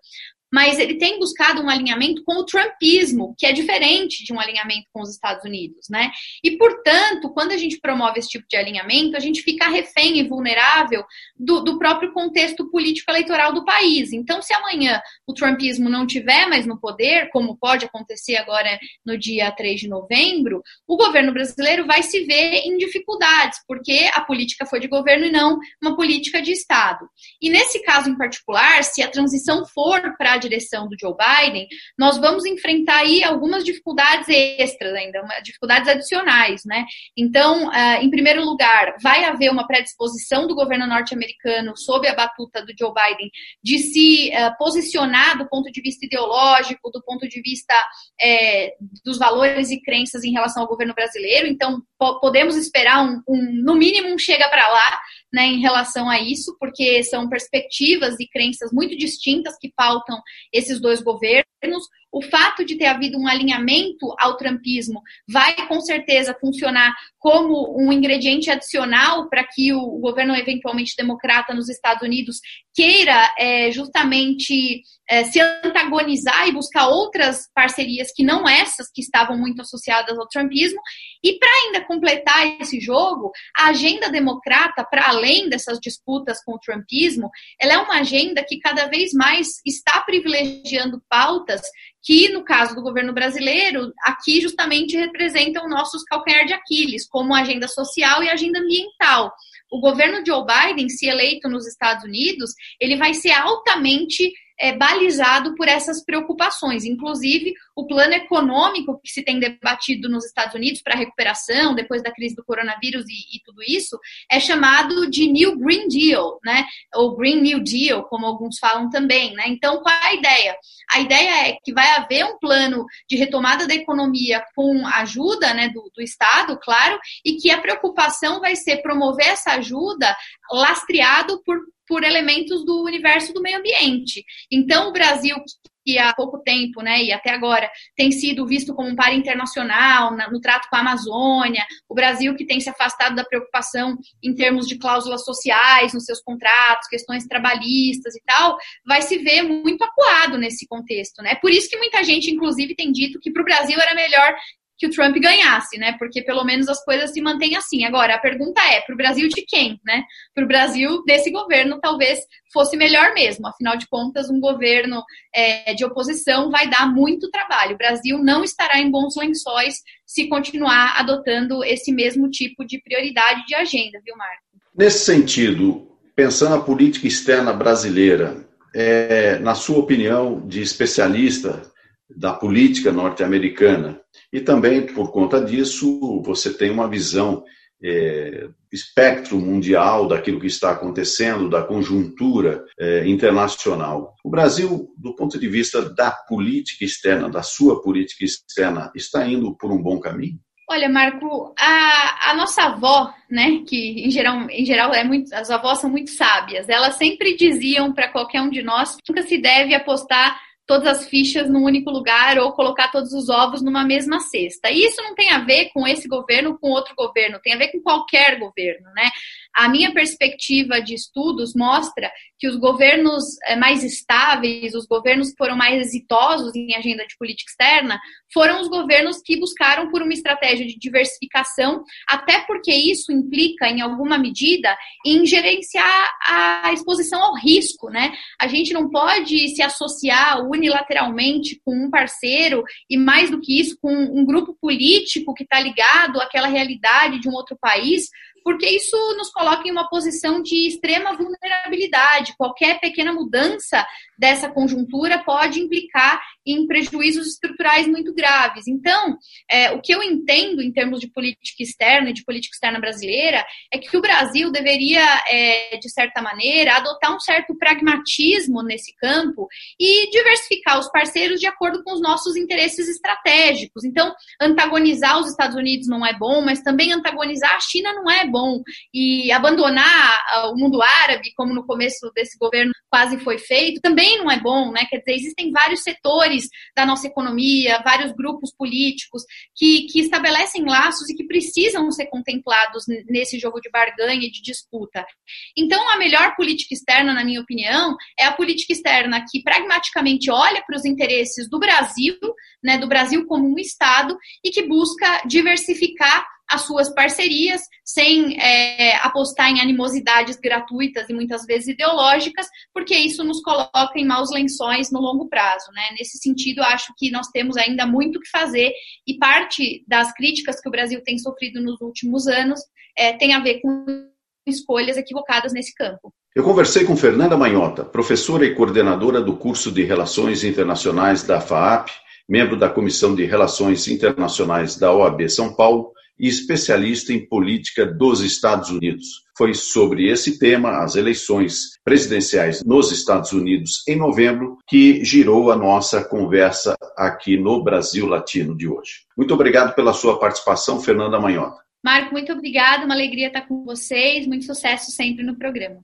Speaker 3: mas ele tem buscado um alinhamento com o trumpismo, que é diferente de um alinhamento com os Estados Unidos, né? E, portanto, quando a gente promove esse tipo de alinhamento, a gente fica refém e vulnerável do, do próprio contexto político-eleitoral do país. Então, se amanhã o trumpismo não tiver mais no poder, como pode acontecer agora no dia 3 de novembro, o governo brasileiro vai se ver em dificuldades, porque a política foi de governo e não uma política de Estado. E nesse caso em particular, se a transição for para direção do Joe Biden, nós vamos enfrentar aí algumas dificuldades extras ainda, dificuldades adicionais, né? Então, uh, em primeiro lugar, vai haver uma predisposição do governo norte-americano sob a batuta do Joe Biden de se uh, posicionar do ponto de vista ideológico, do ponto de vista é, dos valores e crenças em relação ao governo brasileiro. Então, po podemos esperar um, um, no mínimo, um chega para lá né, em relação a isso, porque são perspectivas e crenças muito distintas que pautam esses dois governos. O fato de ter havido um alinhamento ao trumpismo vai com certeza funcionar como um ingrediente adicional para que o governo eventualmente democrata nos Estados Unidos queira é, justamente é, se antagonizar e buscar outras parcerias que não essas que estavam muito associadas ao trumpismo. E para ainda completar esse jogo, a agenda democrata, para além dessas disputas com o trumpismo, ela é uma agenda que cada vez mais está privilegiando pautas que, no caso do governo brasileiro, aqui justamente representam nossos calcanhar de Aquiles, como agenda social e agenda ambiental. O governo Joe Biden, se eleito nos Estados Unidos, ele vai ser altamente é, balizado por essas preocupações. Inclusive, o plano econômico que se tem debatido nos Estados Unidos para a recuperação depois da crise do coronavírus e, e, tudo isso é chamado de New Green Deal, né? Ou Green New Deal, como alguns falam também, né? Então, qual é a ideia? A ideia é que vai haver um plano de retomada da economia com ajuda né, do, do Estado, claro, e que a preocupação vai ser promover essa ajuda lastreado por por elementos do universo do meio ambiente. Então, o Brasil, que há pouco tempo, né, e até agora, tem sido visto como um par internacional no trato com a Amazônia, o Brasil que tem se afastado da preocupação em termos de cláusulas sociais nos seus contratos, questões trabalhistas e tal, vai se ver muito acuado nesse contexto, né? Por isso que muita gente, inclusive, tem dito que para o Brasil era melhor que o Trump ganhasse, né? Porque pelo menos as coisas se mantêm assim. Agora, a pergunta é: para o Brasil de quem, né? Para o Brasil desse governo, talvez fosse melhor mesmo. Afinal de contas, um governo é, de oposição vai dar muito trabalho. O Brasil não estará em bons lençóis se continuar adotando esse mesmo tipo de prioridade de agenda, viu, Marco?
Speaker 2: Nesse sentido, pensando a política externa brasileira, é, na sua opinião de especialista da política norte-americana, e também, por conta disso, você tem uma visão é, espectro mundial daquilo que está acontecendo, da conjuntura é, internacional. O Brasil, do ponto de vista da política externa, da sua política externa, está indo por um bom caminho?
Speaker 3: Olha, Marco, a, a nossa avó, né, que em geral, em geral é muito, as avós são muito sábias, elas sempre diziam para qualquer um de nós que nunca se deve apostar todas as fichas num único lugar ou colocar todos os ovos numa mesma cesta. E isso não tem a ver com esse governo, com outro governo, tem a ver com qualquer governo, né? A minha perspectiva de estudos mostra que os governos eh, mais estáveis, os governos que foram mais exitosos em agenda de política externa, foram os governos que buscaram por uma estratégia de diversificação, até porque isso implica, em alguma medida, em gerenciar a exposição ao risco, né? A gente não pode se associar unilateralmente com um parceiro e, mais do que isso, com um grupo político que está ligado àquela realidade de um outro país, porque isso nos coloca em uma posição de extrema vulnerabilidade. Qualquer pequena mudança dessa conjuntura pode implicar em prejuízos estruturais muito graves. Então, é, o que eu entendo em termos de política externa e de política externa brasileira é que o Brasil deveria, é, de certa maneira, adotar um certo pragmatismo nesse campo e diversificar os parceiros de acordo com os nossos interesses estratégicos. Então, antagonizar os Estados Unidos não é bom, mas também antagonizar a China não é bom. E abandonar ah, o mundo árabe, como no começo desse governo quase foi feito, também não é bom, né? Quer dizer, existem vários setores da nossa economia, vários grupos políticos que, que estabelecem laços e que precisam ser contemplados nesse jogo de barganha e de disputa. Então, a melhor política externa, na minha opinião, é a política externa que pragmaticamente olha para os interesses do Brasil, né, do Brasil como um Estado, e que busca diversificar as suas parcerias, sem é, apostar em animosidades gratuitas e muitas vezes ideológicas, porque isso nos coloca em maus lençóis no longo prazo. Né? Nesse sentido, acho que nós temos ainda muito que fazer e parte das críticas que o Brasil tem sofrido nos últimos anos é, tem a ver com escolhas equivocadas nesse campo.
Speaker 2: Eu conversei com Fernanda Manhota, professora e coordenadora do curso de Relações Internacionais da FAAP, membro da Comissão de Relações Internacionais da OAB São Paulo e especialista em política dos Estados Unidos. Foi sobre esse tema, as eleições presidenciais nos Estados Unidos em novembro, que girou a nossa conversa aqui no Brasil Latino de hoje. Muito obrigado pela sua participação, Fernanda Manhota.
Speaker 3: Marco, muito obrigada, uma alegria estar com vocês, muito sucesso sempre no programa.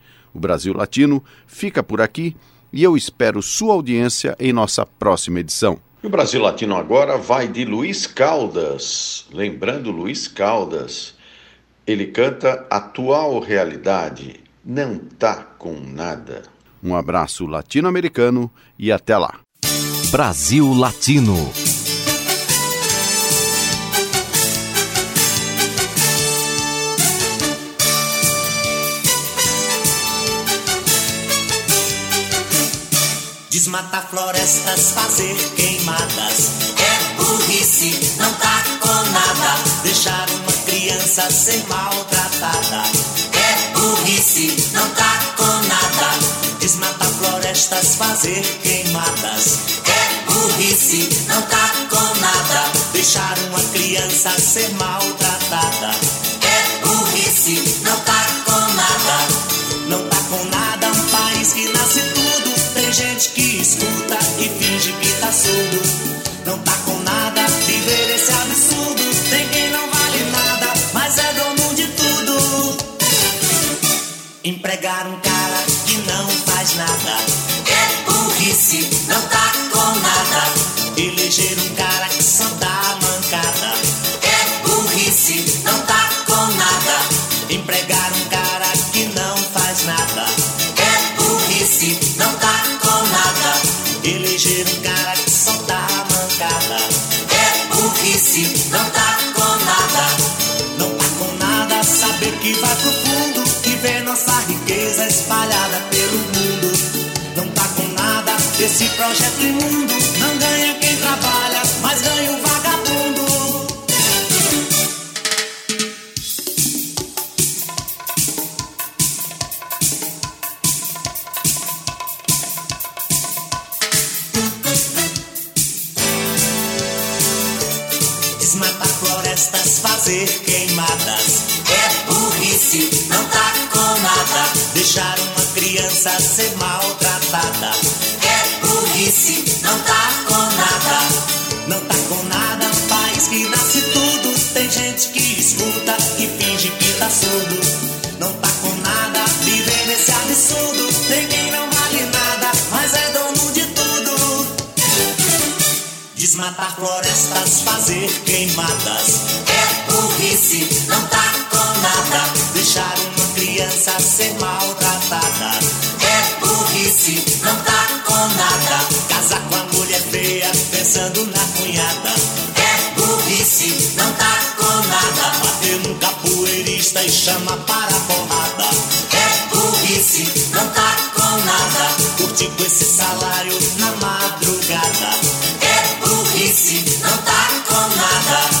Speaker 4: O Brasil Latino fica por aqui e eu espero sua audiência em nossa próxima edição.
Speaker 2: E o Brasil Latino agora vai de Luiz Caldas. Lembrando Luiz Caldas, ele canta Atual Realidade, não tá com nada.
Speaker 4: Um abraço latino-americano e até lá.
Speaker 1: Brasil Latino.
Speaker 7: Desmatar florestas, fazer queimadas. É burrice, não tá com nada. Deixar uma criança ser maltratada. É burrice, não tá com nada. Desmatar florestas, fazer queimadas. É burrice, não tá com nada. Deixar uma criança ser maltratada. É burrice, não tá surdo. Não tá com nada viver esse absurdo. Tem quem não vale nada, mas é dono de tudo. Empregar um cara projeto imundo. Não ganha quem trabalha, mas ganha o vagabundo. Desmatar florestas, fazer queimadas. É burrice, não tá com nada. Deixar uma criança ser maltratada. É burrice, não tá com nada. Não tá com nada, país que nasce tudo. Tem gente que escuta e finge que tá surdo. Não tá com nada, viver nesse absurdo. Tem quem não vale nada, mas é dono de tudo. Desmatar florestas, fazer queimadas. É burrice, não tá com nada. Deixar uma criança ser maltratada. É burrice, não tá com nada. Casar com a mulher feia, pensando na cunhada. É burrice, não tá com nada. Bater num capoeirista e chama para a porrada. É burrice, não tá com nada. Curtir com esse salário na madrugada. É burrice, não tá com nada.